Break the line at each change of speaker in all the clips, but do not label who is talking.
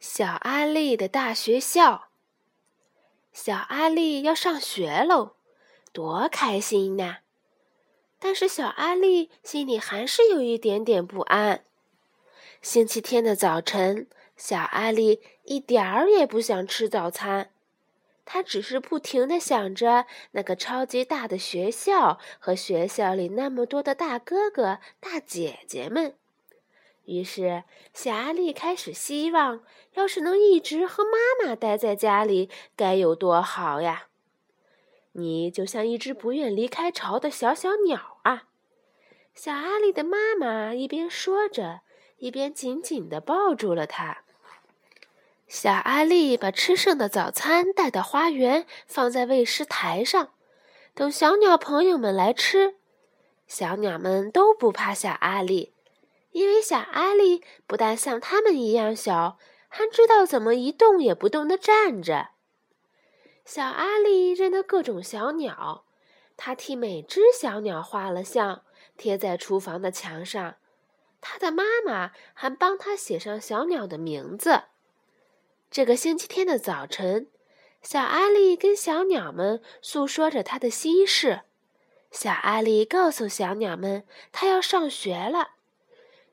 小阿力的大学校。小阿力要上学喽，多开心呐！但是小阿力心里还是有一点点不安。星期天的早晨，小阿力一点儿也不想吃早餐，他只是不停的想着那个超级大的学校和学校里那么多的大哥哥、大姐姐们。于是，小阿力开始希望，要是能一直和妈妈待在家里，该有多好呀！你就像一只不愿离开巢的小小鸟啊！小阿力的妈妈一边说着，一边紧紧地抱住了他。小阿力把吃剩的早餐带到花园，放在喂食台上，等小鸟朋友们来吃。小鸟们都不怕小阿力。因为小阿力不但像他们一样小，还知道怎么一动也不动地站着。小阿力认得各种小鸟，他替每只小鸟画了像，贴在厨房的墙上。他的妈妈还帮他写上小鸟的名字。这个星期天的早晨，小阿力跟小鸟们诉说着他的心事。小阿力告诉小鸟们，他要上学了。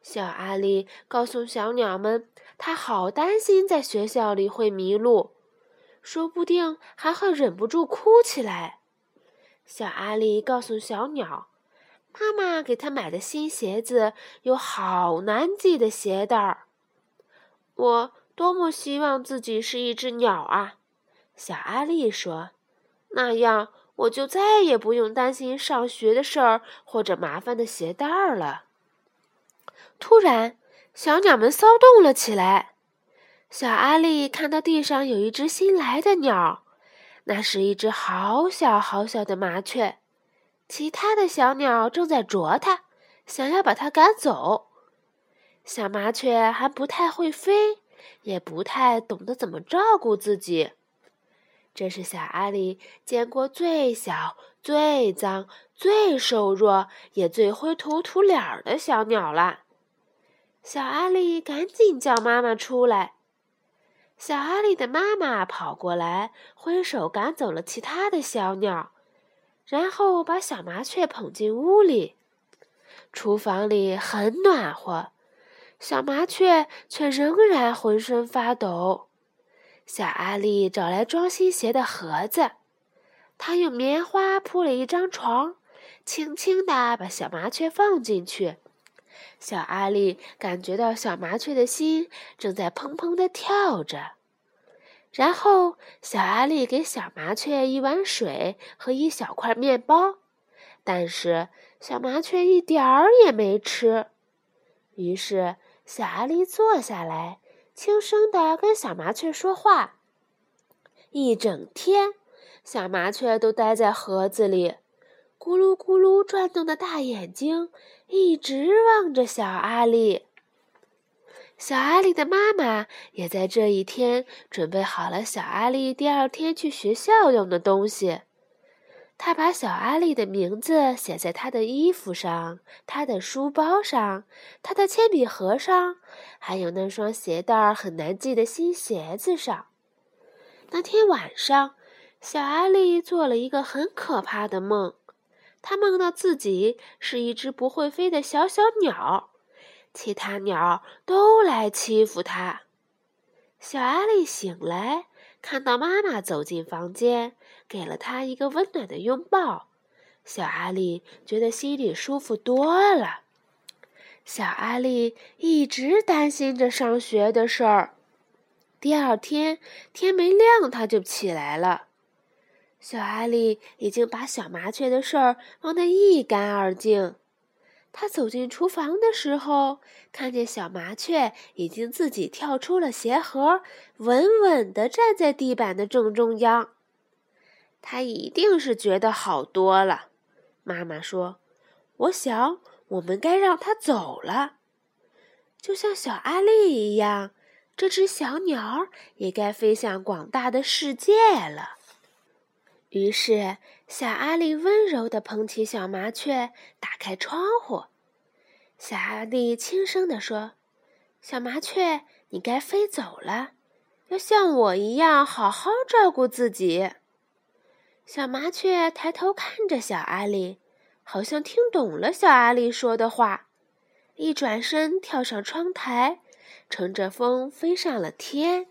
小阿力告诉小鸟们，他好担心在学校里会迷路，说不定还会忍不住哭起来。小阿力告诉小鸟，妈妈给他买的新鞋子有好难系的鞋带儿。我多么希望自己是一只鸟啊！小阿力说：“那样我就再也不用担心上学的事儿或者麻烦的鞋带儿了。”突然，小鸟们骚动了起来。小阿力看到地上有一只新来的鸟，那是一只好小好小的麻雀。其他的小鸟正在啄它，想要把它赶走。小麻雀还不太会飞，也不太懂得怎么照顾自己。这是小阿力见过最小、最脏、最瘦弱，也最灰头土脸儿的小鸟了。小阿力赶紧叫妈妈出来。小阿力的妈妈跑过来，挥手赶走了其他的小鸟，然后把小麻雀捧进屋里。厨房里很暖和，小麻雀却仍然浑身发抖。小阿力找来装新鞋的盒子，他用棉花铺了一张床，轻轻地把小麻雀放进去。小阿力感觉到小麻雀的心正在砰砰地跳着，然后小阿力给小麻雀一碗水和一小块面包，但是小麻雀一点儿也没吃。于是小阿力坐下来，轻声地跟小麻雀说话。一整天，小麻雀都待在盒子里。咕噜咕噜转动的大眼睛一直望着小阿力。小阿力的妈妈也在这一天准备好了小阿力第二天去学校用的东西。她把小阿力的名字写在他的衣服上、他的书包上、他的铅笔盒上，还有那双鞋带很难系的新鞋子上。那天晚上，小阿力做了一个很可怕的梦。他梦到自己是一只不会飞的小小鸟，其他鸟都来欺负他。小阿力醒来，看到妈妈走进房间，给了他一个温暖的拥抱。小阿力觉得心里舒服多了。小阿力一直担心着上学的事儿。第二天天没亮，他就起来了。小阿力已经把小麻雀的事儿忘得一干二净。他走进厨房的时候，看见小麻雀已经自己跳出了鞋盒，稳稳地站在地板的正中央。他一定是觉得好多了。妈妈说：“我想，我们该让它走了，就像小阿力一样，这只小鸟也该飞向广大的世界了。”于是，小阿力温柔地捧起小麻雀，打开窗户。小阿力轻声地说：“小麻雀，你该飞走了。要像我一样好好照顾自己。”小麻雀抬头看着小阿力，好像听懂了小阿力说的话，一转身跳上窗台，乘着风飞上了天。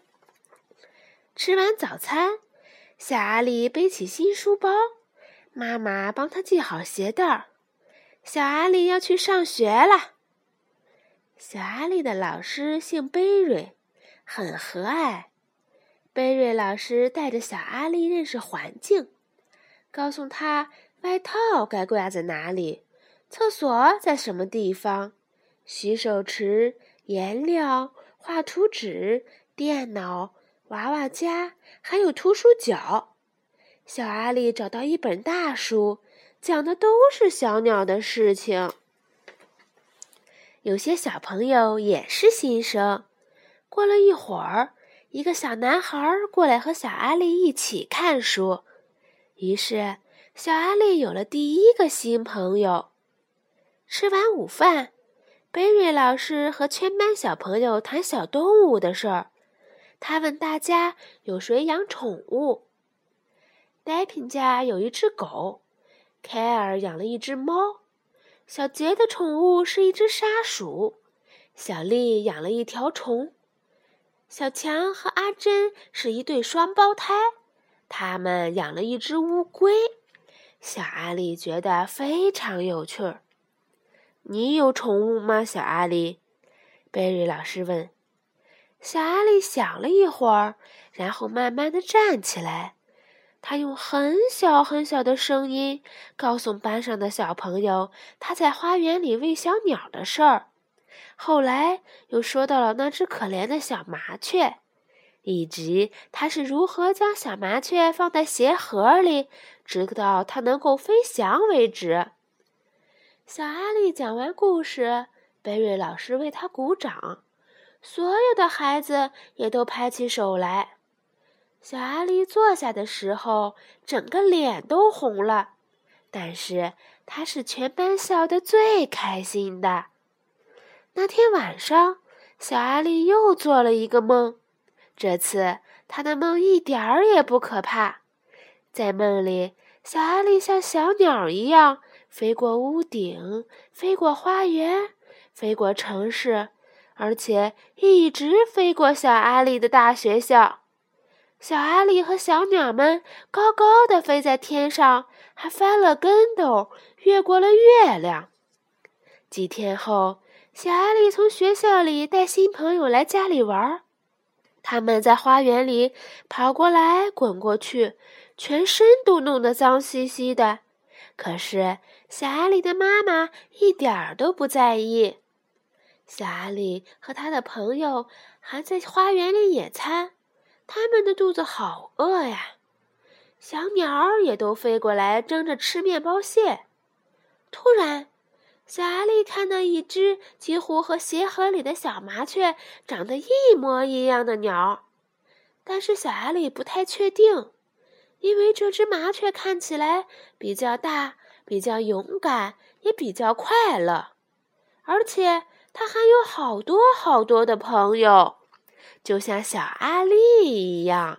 吃完早餐，小阿力背起新书包，妈妈帮他系好鞋带儿。小阿力要去上学了。小阿力的老师姓贝瑞，很和蔼。贝瑞老师带着小阿力认识环境。告诉他外套该挂在哪里，厕所在什么地方，洗手池、颜料、画图纸、电脑、娃娃家，还有图书角。小阿力找到一本大书，讲的都是小鸟的事情。有些小朋友也是新生。过了一会儿，一个小男孩过来和小阿力一起看书。于是，小阿力有了第一个新朋友。吃完午饭，贝瑞老师和全班小朋友谈小动物的事儿。他问大家有谁养宠物。戴平家有一只狗，凯尔养了一只猫，小杰的宠物是一只沙鼠，小丽养了一条虫，小强和阿珍是一对双胞胎。他们养了一只乌龟，小阿力觉得非常有趣儿。你有宠物吗，小阿力？贝瑞老师问。小阿力想了一会儿，然后慢慢的站起来。他用很小很小的声音告诉班上的小朋友他在花园里喂小鸟的事儿。后来又说到了那只可怜的小麻雀。以及他是如何将小麻雀放在鞋盒里，直到它能够飞翔为止。小阿力讲完故事，贝瑞老师为他鼓掌，所有的孩子也都拍起手来。小阿力坐下的时候，整个脸都红了，但是他是全班笑得最开心的。那天晚上，小阿力又做了一个梦。这次他的梦一点儿也不可怕，在梦里，小阿力像小鸟一样飞过屋顶，飞过花园，飞过城市，而且一直飞过小阿力的大学校。小阿力和小鸟们高高的飞在天上，还翻了跟斗，越过了月亮。几天后，小阿力从学校里带新朋友来家里玩。他们在花园里跑过来滚过去，全身都弄得脏兮兮的。可是小阿力的妈妈一点儿都不在意。小阿力和他的朋友还在花园里野餐，他们的肚子好饿呀。小鸟也都飞过来争着吃面包屑。突然，小阿力看到一只几乎和鞋盒里的小麻雀长得一模一样的鸟，但是小阿力不太确定，因为这只麻雀看起来比较大、比较勇敢，也比较快乐，而且他还有好多好多的朋友，就像小阿力一样。